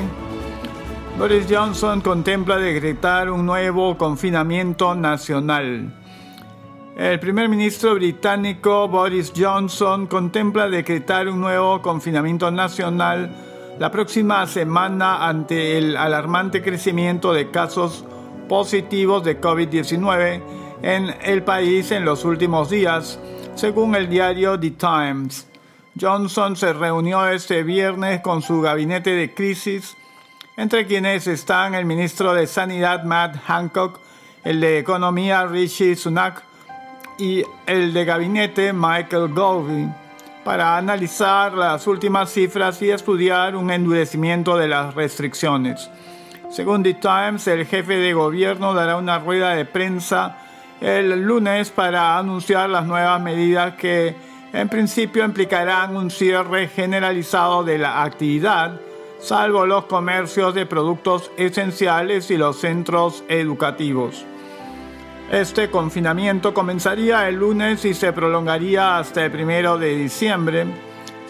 Boris Johnson contempla decretar un nuevo confinamiento nacional. El primer ministro británico Boris Johnson contempla decretar un nuevo confinamiento nacional la próxima semana ante el alarmante crecimiento de casos positivos de COVID-19 en el país en los últimos días, según el diario The Times. Johnson se reunió este viernes con su gabinete de crisis, entre quienes están el ministro de Sanidad Matt Hancock, el de Economía Rishi Sunak y el de gabinete Michael Gove, para analizar las últimas cifras y estudiar un endurecimiento de las restricciones. Según The Times, el jefe de gobierno dará una rueda de prensa el lunes para anunciar las nuevas medidas que en principio implicarán un cierre generalizado de la actividad, salvo los comercios de productos esenciales y los centros educativos. Este confinamiento comenzaría el lunes y se prolongaría hasta el primero de diciembre.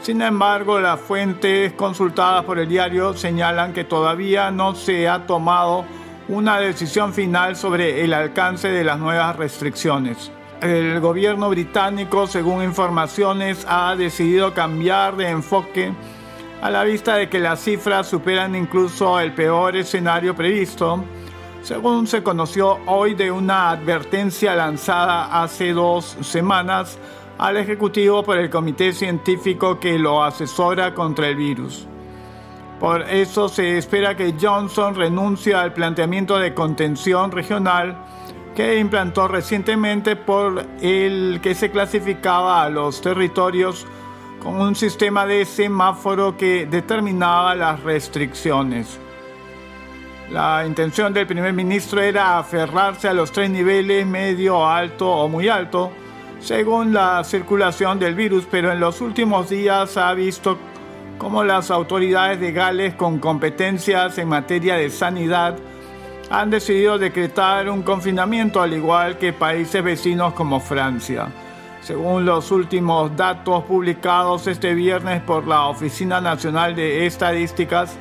Sin embargo, las fuentes consultadas por el diario señalan que todavía no se ha tomado una decisión final sobre el alcance de las nuevas restricciones. El gobierno británico, según informaciones, ha decidido cambiar de enfoque a la vista de que las cifras superan incluso el peor escenario previsto, según se conoció hoy de una advertencia lanzada hace dos semanas al Ejecutivo por el Comité Científico que lo asesora contra el virus. Por eso se espera que Johnson renuncie al planteamiento de contención regional que implantó recientemente por el que se clasificaba a los territorios con un sistema de semáforo que determinaba las restricciones. La intención del primer ministro era aferrarse a los tres niveles medio, alto o muy alto, según la circulación del virus, pero en los últimos días ha visto como las autoridades de Gales con competencias en materia de sanidad han decidido decretar un confinamiento al igual que países vecinos como Francia. Según los últimos datos publicados este viernes por la Oficina Nacional de Estadísticas,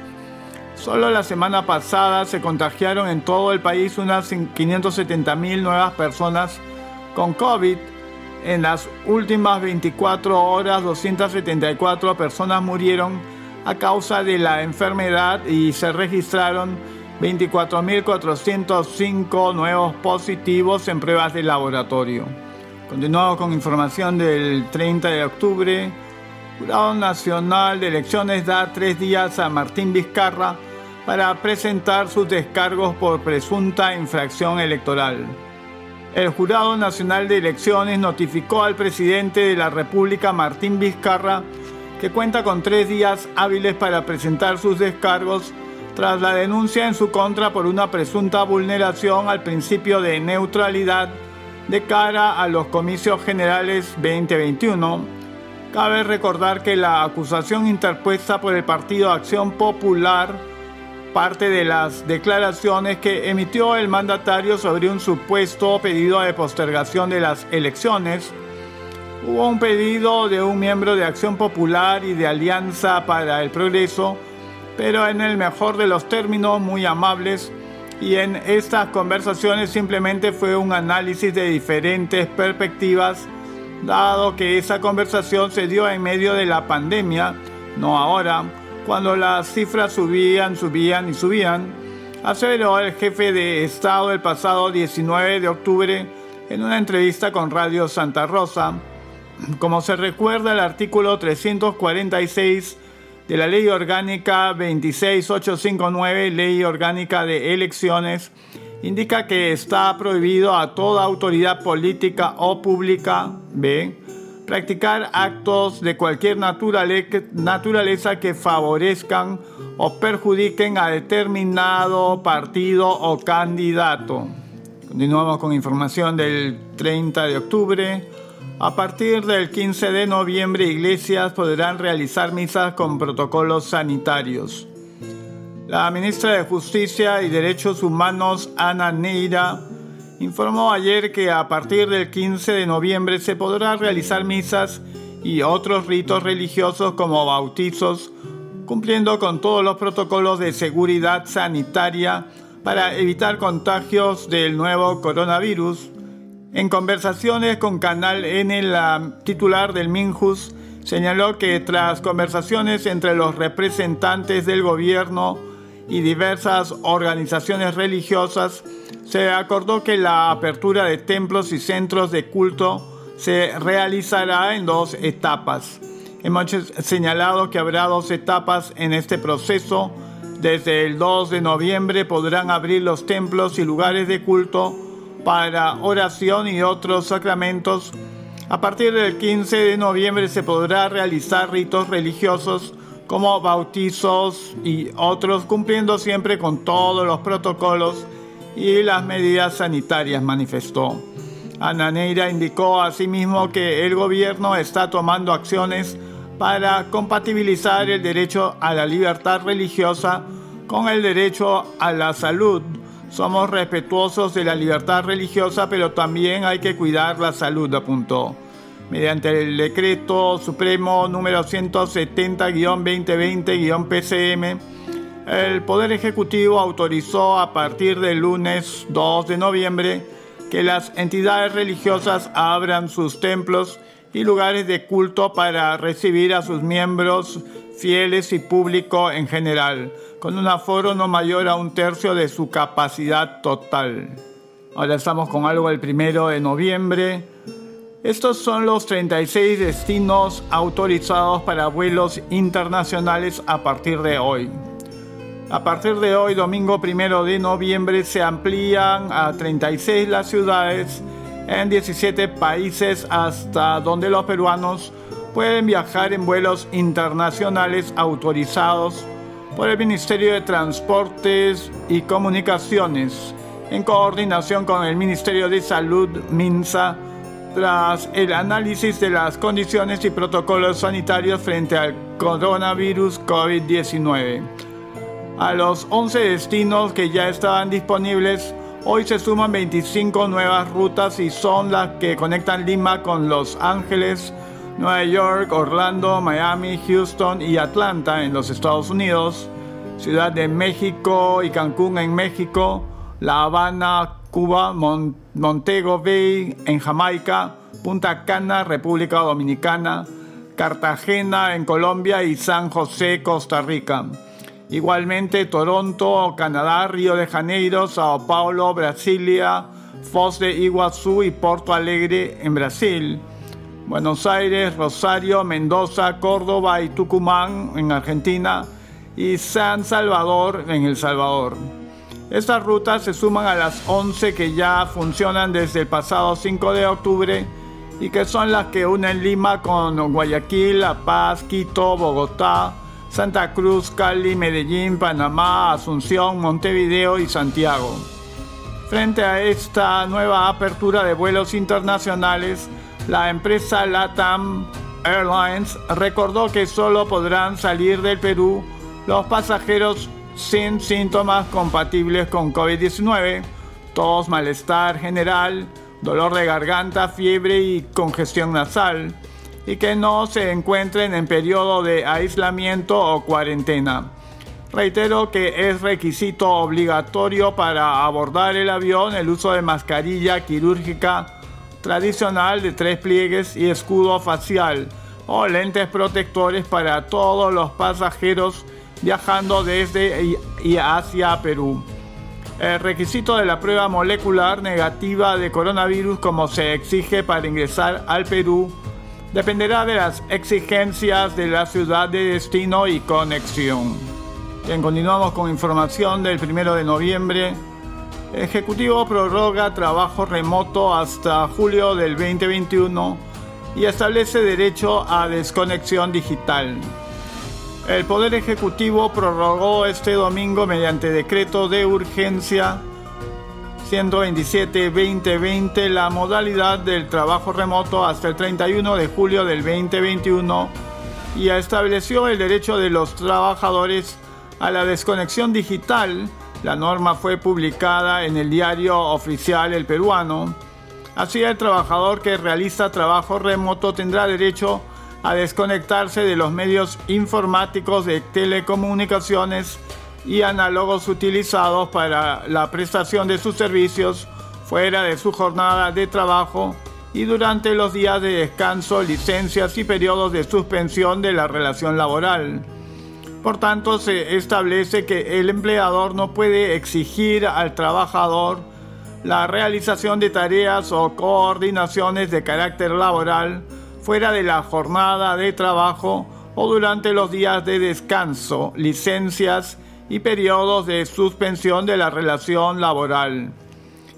solo la semana pasada se contagiaron en todo el país unas 570.000 nuevas personas con COVID en las últimas 24 horas, 274 personas murieron a causa de la enfermedad y se registraron 24.405 nuevos positivos en pruebas de laboratorio. Continuamos con información del 30 de octubre. Jurado Nacional de Elecciones da tres días a Martín Vizcarra para presentar sus descargos por presunta infracción electoral el Jurado Nacional de Elecciones notificó al presidente de la República, Martín Vizcarra, que cuenta con tres días hábiles para presentar sus descargos tras la denuncia en su contra por una presunta vulneración al principio de neutralidad de cara a los comicios generales 2021. Cabe recordar que la acusación interpuesta por el Partido Acción Popular parte de las declaraciones que emitió el mandatario sobre un supuesto pedido de postergación de las elecciones. Hubo un pedido de un miembro de Acción Popular y de Alianza para el Progreso, pero en el mejor de los términos muy amables, y en estas conversaciones simplemente fue un análisis de diferentes perspectivas, dado que esa conversación se dio en medio de la pandemia, no ahora, cuando las cifras subían, subían y subían, aseveró el jefe de Estado el pasado 19 de octubre en una entrevista con Radio Santa Rosa. Como se recuerda, el artículo 346 de la Ley Orgánica 26859, Ley Orgánica de Elecciones, indica que está prohibido a toda autoridad política o pública, B, practicar actos de cualquier naturaleza que favorezcan o perjudiquen a determinado partido o candidato. Continuamos con información del 30 de octubre. A partir del 15 de noviembre, iglesias podrán realizar misas con protocolos sanitarios. La ministra de Justicia y Derechos Humanos, Ana Neira, informó ayer que a partir del 15 de noviembre se podrá realizar misas y otros ritos religiosos como bautizos, cumpliendo con todos los protocolos de seguridad sanitaria para evitar contagios del nuevo coronavirus. En conversaciones con Canal N, la titular del Minjus señaló que tras conversaciones entre los representantes del gobierno y diversas organizaciones religiosas, se acordó que la apertura de templos y centros de culto se realizará en dos etapas. Hemos señalado que habrá dos etapas en este proceso. Desde el 2 de noviembre podrán abrir los templos y lugares de culto para oración y otros sacramentos. A partir del 15 de noviembre se podrá realizar ritos religiosos como bautizos y otros, cumpliendo siempre con todos los protocolos y las medidas sanitarias, manifestó. Ana Neira indicó asimismo que el gobierno está tomando acciones para compatibilizar el derecho a la libertad religiosa con el derecho a la salud. Somos respetuosos de la libertad religiosa, pero también hay que cuidar la salud, apuntó. Mediante el decreto supremo número 170-2020-PCM, el Poder Ejecutivo autorizó a partir del lunes 2 de noviembre que las entidades religiosas abran sus templos y lugares de culto para recibir a sus miembros fieles y público en general, con un aforo no mayor a un tercio de su capacidad total. Ahora estamos con algo el primero de noviembre. Estos son los 36 destinos autorizados para vuelos internacionales a partir de hoy. A partir de hoy, domingo primero de noviembre, se amplían a 36 las ciudades en 17 países hasta donde los peruanos pueden viajar en vuelos internacionales autorizados por el Ministerio de Transportes y Comunicaciones, en coordinación con el Ministerio de Salud, MINSA, tras el análisis de las condiciones y protocolos sanitarios frente al coronavirus COVID-19. A los 11 destinos que ya estaban disponibles, hoy se suman 25 nuevas rutas y son las que conectan Lima con Los Ángeles, Nueva York, Orlando, Miami, Houston y Atlanta en los Estados Unidos, Ciudad de México y Cancún en México, La Habana, Cuba, Montego Bay en Jamaica, Punta Cana, República Dominicana, Cartagena en Colombia y San José, Costa Rica. Igualmente Toronto, Canadá, Río de Janeiro, Sao Paulo, Brasilia, Foz de Iguazú y Porto Alegre en Brasil. Buenos Aires, Rosario, Mendoza, Córdoba y Tucumán en Argentina y San Salvador en El Salvador. Estas rutas se suman a las 11 que ya funcionan desde el pasado 5 de octubre y que son las que unen Lima con Guayaquil, La Paz, Quito, Bogotá, Santa Cruz, Cali, Medellín, Panamá, Asunción, Montevideo y Santiago. Frente a esta nueva apertura de vuelos internacionales, la empresa LATAM Airlines recordó que solo podrán salir del Perú los pasajeros sin síntomas compatibles con COVID-19, tos, malestar general, dolor de garganta, fiebre y congestión nasal y que no se encuentren en periodo de aislamiento o cuarentena. Reitero que es requisito obligatorio para abordar el avión el uso de mascarilla quirúrgica tradicional de tres pliegues y escudo facial o lentes protectores para todos los pasajeros viajando desde y hacia Perú. El requisito de la prueba molecular negativa de coronavirus como se exige para ingresar al Perú dependerá de las exigencias de la ciudad de destino y conexión. Bien, continuamos con información del 1 de noviembre. Ejecutivo prorroga trabajo remoto hasta julio del 2021 y establece derecho a desconexión digital. El Poder Ejecutivo prorrogó este domingo mediante decreto de urgencia 127-2020 la modalidad del trabajo remoto hasta el 31 de julio del 2021 y estableció el derecho de los trabajadores a la desconexión digital La norma fue publicada en el diario oficial El Peruano. Así el trabajador que realiza trabajo remoto tendrá derecho a desconectarse de los medios informáticos de telecomunicaciones y análogos utilizados para la prestación de sus servicios fuera de su jornada de trabajo y durante los días de descanso, licencias y periodos de suspensión de la relación laboral. Por tanto, se establece que el empleador no puede exigir al trabajador la realización de tareas o coordinaciones de carácter laboral fuera de la jornada de trabajo o durante los días de descanso, licencias y periodos de suspensión de la relación laboral.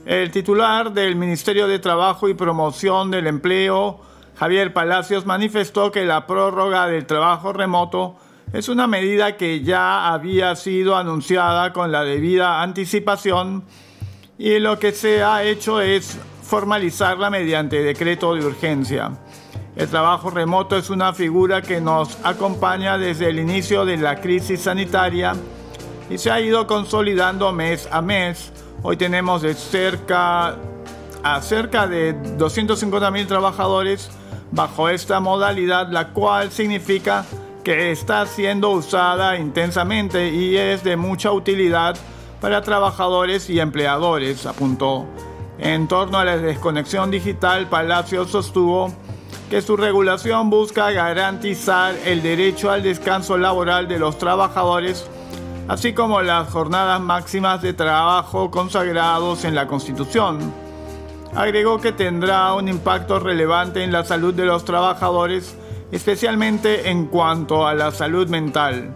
El titular del Ministerio de Trabajo y Promoción del Empleo, Javier Palacios, manifestó que la prórroga del trabajo remoto es una medida que ya había sido anunciada con la debida anticipación y lo que se ha hecho es formalizarla mediante decreto de urgencia. El trabajo remoto es una figura que nos acompaña desde el inicio de la crisis sanitaria y se ha ido consolidando mes a mes. Hoy tenemos de cerca a cerca de 250.000 trabajadores bajo esta modalidad, la cual significa que está siendo usada intensamente y es de mucha utilidad para trabajadores y empleadores, apuntó. En torno a la desconexión digital, Palacio sostuvo que su regulación busca garantizar el derecho al descanso laboral de los trabajadores, así como las jornadas máximas de trabajo consagrados en la Constitución. Agregó que tendrá un impacto relevante en la salud de los trabajadores, especialmente en cuanto a la salud mental.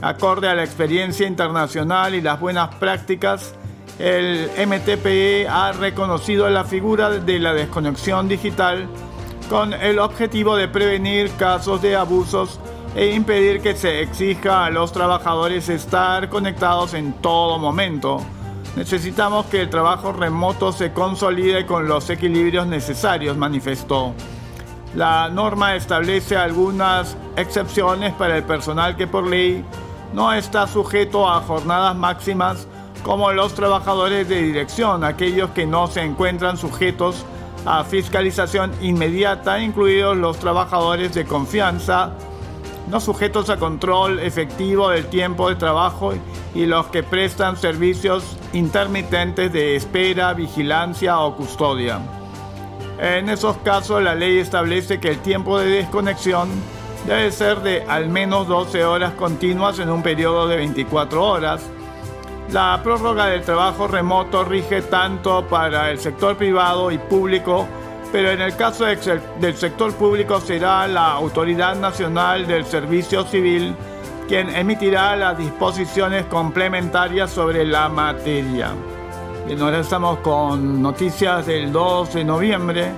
Acorde a la experiencia internacional y las buenas prácticas, el MTPE ha reconocido la figura de la desconexión digital con el objetivo de prevenir casos de abusos e impedir que se exija a los trabajadores estar conectados en todo momento. Necesitamos que el trabajo remoto se consolide con los equilibrios necesarios, manifestó. La norma establece algunas excepciones para el personal que por ley no está sujeto a jornadas máximas como los trabajadores de dirección, aquellos que no se encuentran sujetos a fiscalización inmediata, incluidos los trabajadores de confianza, no sujetos a control efectivo del tiempo de trabajo y los que prestan servicios intermitentes de espera, vigilancia o custodia. En esos casos la ley establece que el tiempo de desconexión debe ser de al menos 12 horas continuas en un periodo de 24 horas la prórroga del trabajo remoto rige tanto para el sector privado y público, pero en el caso del sector público será la Autoridad Nacional del Servicio Civil quien emitirá las disposiciones complementarias sobre la materia. Bien, ahora estamos con noticias del 2 de noviembre.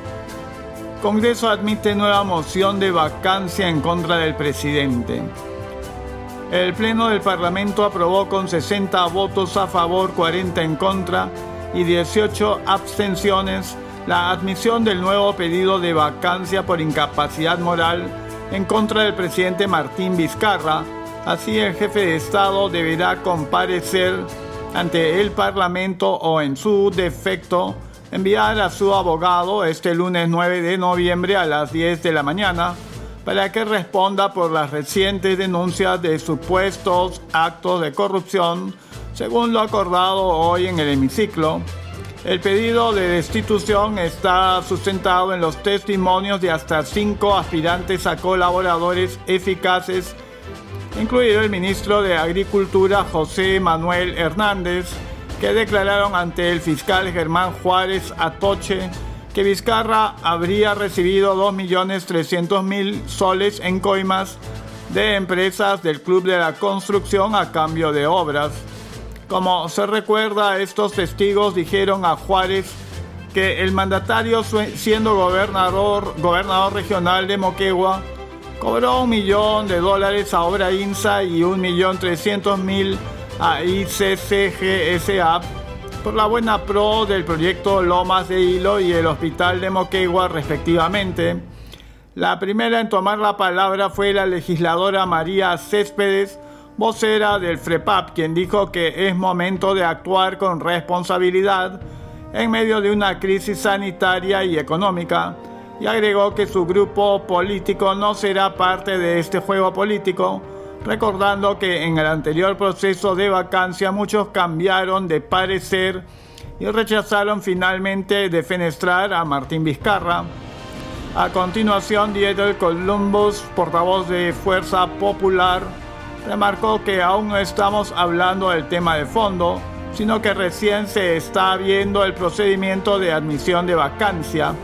Congreso admite nueva moción de vacancia en contra del presidente. El Pleno del Parlamento aprobó con 60 votos a favor, 40 en contra y 18 abstenciones la admisión del nuevo pedido de vacancia por incapacidad moral en contra del presidente Martín Vizcarra. Así el jefe de Estado deberá comparecer ante el Parlamento o en su defecto enviar a su abogado este lunes 9 de noviembre a las 10 de la mañana para que responda por las recientes denuncias de supuestos actos de corrupción, según lo acordado hoy en el hemiciclo. El pedido de destitución está sustentado en los testimonios de hasta cinco aspirantes a colaboradores eficaces, incluido el ministro de Agricultura José Manuel Hernández, que declararon ante el fiscal Germán Juárez Atoche que Vizcarra habría recibido 2.300.000 soles en coimas de empresas del Club de la Construcción a cambio de obras. Como se recuerda, estos testigos dijeron a Juárez que el mandatario, siendo gobernador, gobernador regional de Moquegua, cobró un millón de dólares a Obra INSA y un millón trescientos mil a ICCGSA por la buena pro del proyecto Lomas de Hilo y el Hospital de Moquegua respectivamente. La primera en tomar la palabra fue la legisladora María Céspedes, vocera del FREPAP, quien dijo que es momento de actuar con responsabilidad en medio de una crisis sanitaria y económica, y agregó que su grupo político no será parte de este juego político, recordando que en el anterior proceso de vacancia muchos cambiaron de parecer y rechazaron finalmente defenestrar a Martín Vizcarra. A continuación, Dieter Columbus, portavoz de Fuerza Popular, remarcó que aún no estamos hablando del tema de fondo, sino que recién se está viendo el procedimiento de admisión de vacancia.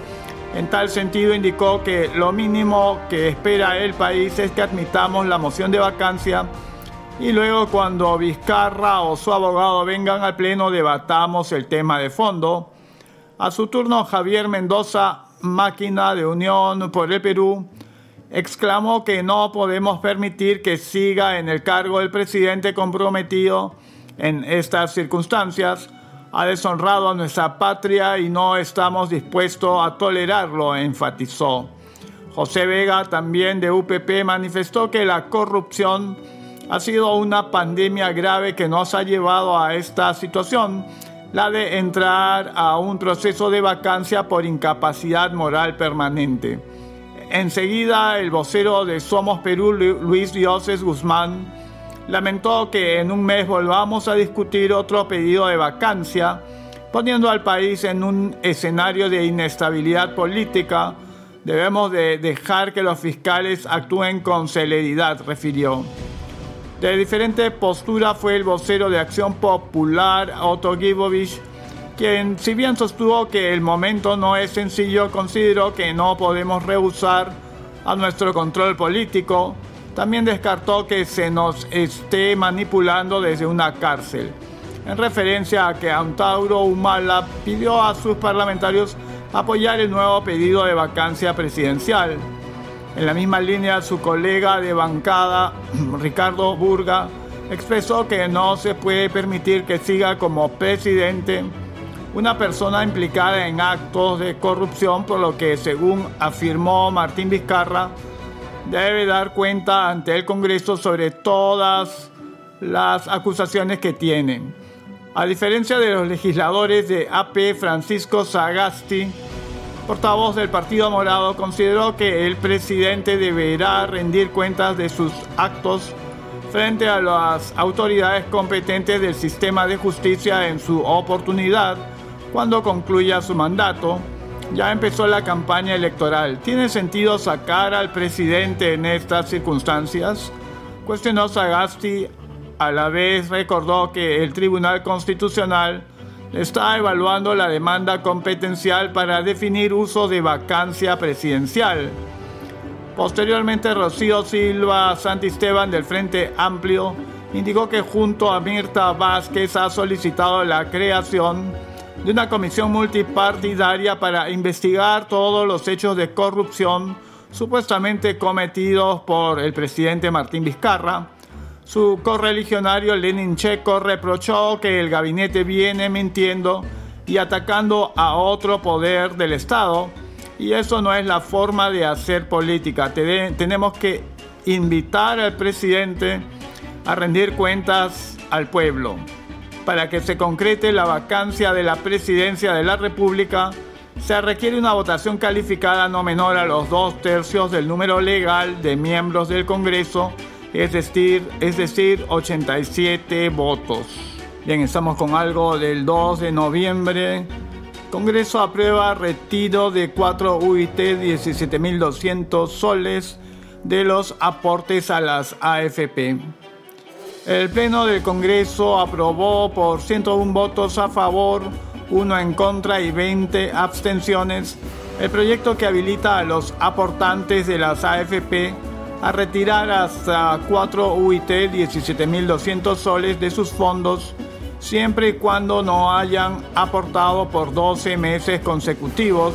En tal sentido, indicó que lo mínimo que espera el país es que admitamos la moción de vacancia y luego cuando Vizcarra o su abogado vengan al Pleno debatamos el tema de fondo. A su turno, Javier Mendoza, máquina de Unión por el Perú, exclamó que no podemos permitir que siga en el cargo el presidente comprometido en estas circunstancias ha deshonrado a nuestra patria y no estamos dispuestos a tolerarlo, enfatizó. José Vega, también de UPP, manifestó que la corrupción ha sido una pandemia grave que nos ha llevado a esta situación, la de entrar a un proceso de vacancia por incapacidad moral permanente. Enseguida, el vocero de Somos Perú, Luis Dioses Guzmán, lamentó que en un mes volvamos a discutir otro pedido de vacancia, poniendo al país en un escenario de inestabilidad política. Debemos de dejar que los fiscales actúen con celeridad, refirió. De diferente postura fue el vocero de Acción Popular, Otto Gibovich, quien, si bien sostuvo que el momento no es sencillo, consideró que no podemos rehusar a nuestro control político, también descartó que se nos esté manipulando desde una cárcel, en referencia a que Antauro Humala pidió a sus parlamentarios apoyar el nuevo pedido de vacancia presidencial. En la misma línea, su colega de bancada, Ricardo Burga, expresó que no se puede permitir que siga como presidente una persona implicada en actos de corrupción, por lo que, según afirmó Martín Vizcarra, debe dar cuenta ante el Congreso sobre todas las acusaciones que tienen. A diferencia de los legisladores de AP, Francisco Sagasti, portavoz del Partido Morado, consideró que el presidente deberá rendir cuentas de sus actos frente a las autoridades competentes del sistema de justicia en su oportunidad cuando concluya su mandato ya empezó la campaña electoral. ¿Tiene sentido sacar al presidente en estas circunstancias? Cuestionó Sagasti. A la vez recordó que el Tribunal Constitucional está evaluando la demanda competencial para definir uso de vacancia presidencial. Posteriormente, Rocío Silva Santisteban del Frente Amplio indicó que junto a Mirta Vázquez ha solicitado la creación de una comisión multipartidaria para investigar todos los hechos de corrupción supuestamente cometidos por el presidente Martín Vizcarra. Su correligionario Lenin Checo reprochó que el gabinete viene mintiendo y atacando a otro poder del Estado. Y eso no es la forma de hacer política. Tenemos que invitar al presidente a rendir cuentas al pueblo para que se concrete la vacancia de la presidencia de la República, se requiere una votación calificada no menor a los dos tercios del número legal de miembros del Congreso, es decir, es decir 87 votos. Bien, estamos con algo del 2 de noviembre. Congreso aprueba retiro de 4 UIT 17.200 soles de los aportes a las AFP. El Pleno del Congreso aprobó por 101 votos a favor, 1 en contra y 20 abstenciones el proyecto que habilita a los aportantes de las AFP a retirar hasta 4 UIT 17.200 soles de sus fondos siempre y cuando no hayan aportado por 12 meses consecutivos.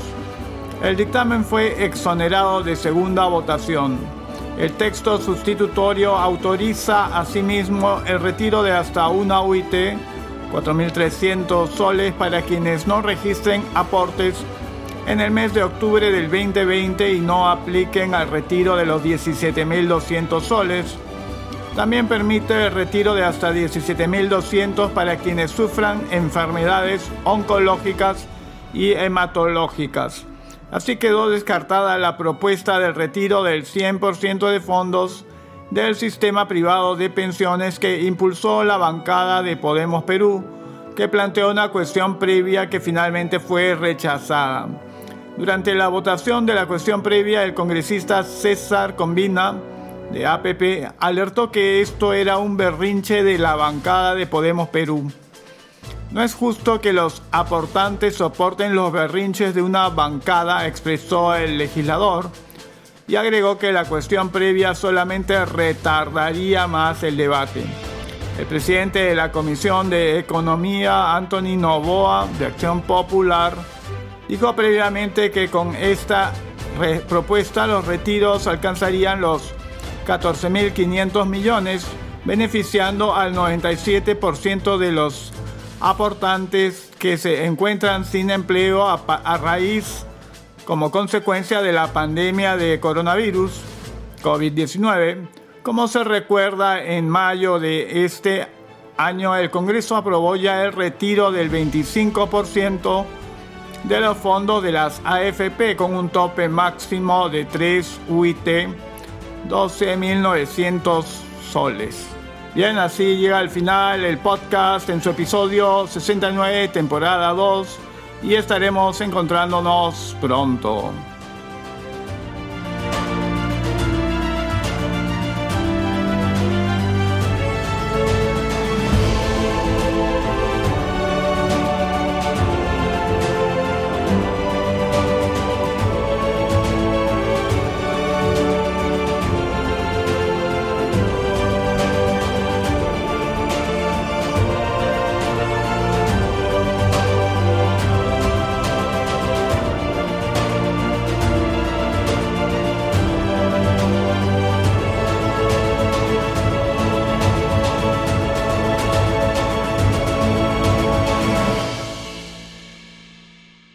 El dictamen fue exonerado de segunda votación. El texto sustitutorio autoriza asimismo el retiro de hasta una UIT, 4.300 soles para quienes no registren aportes en el mes de octubre del 2020 y no apliquen al retiro de los 17.200 soles. También permite el retiro de hasta 17.200 para quienes sufran enfermedades oncológicas y hematológicas. Así quedó descartada la propuesta del retiro del 100% de fondos del sistema privado de pensiones que impulsó la bancada de Podemos Perú, que planteó una cuestión previa que finalmente fue rechazada. Durante la votación de la cuestión previa, el congresista César Combina de APP alertó que esto era un berrinche de la bancada de Podemos Perú. No es justo que los aportantes soporten los berrinches de una bancada, expresó el legislador, y agregó que la cuestión previa solamente retardaría más el debate. El presidente de la Comisión de Economía, Anthony Novoa, de Acción Popular, dijo previamente que con esta propuesta los retiros alcanzarían los 14.500 millones, beneficiando al 97% de los aportantes que se encuentran sin empleo a, raíz como consecuencia de la pandemia de coronavirus COVID-19. Como se recuerda, en mayo de este año el Congreso aprobó ya el retiro del 25% de los fondos de las AFP con un tope máximo de 3 UIT 12.900 soles. Bien, así llega al final el podcast en su episodio 69, temporada 2, y estaremos encontrándonos pronto.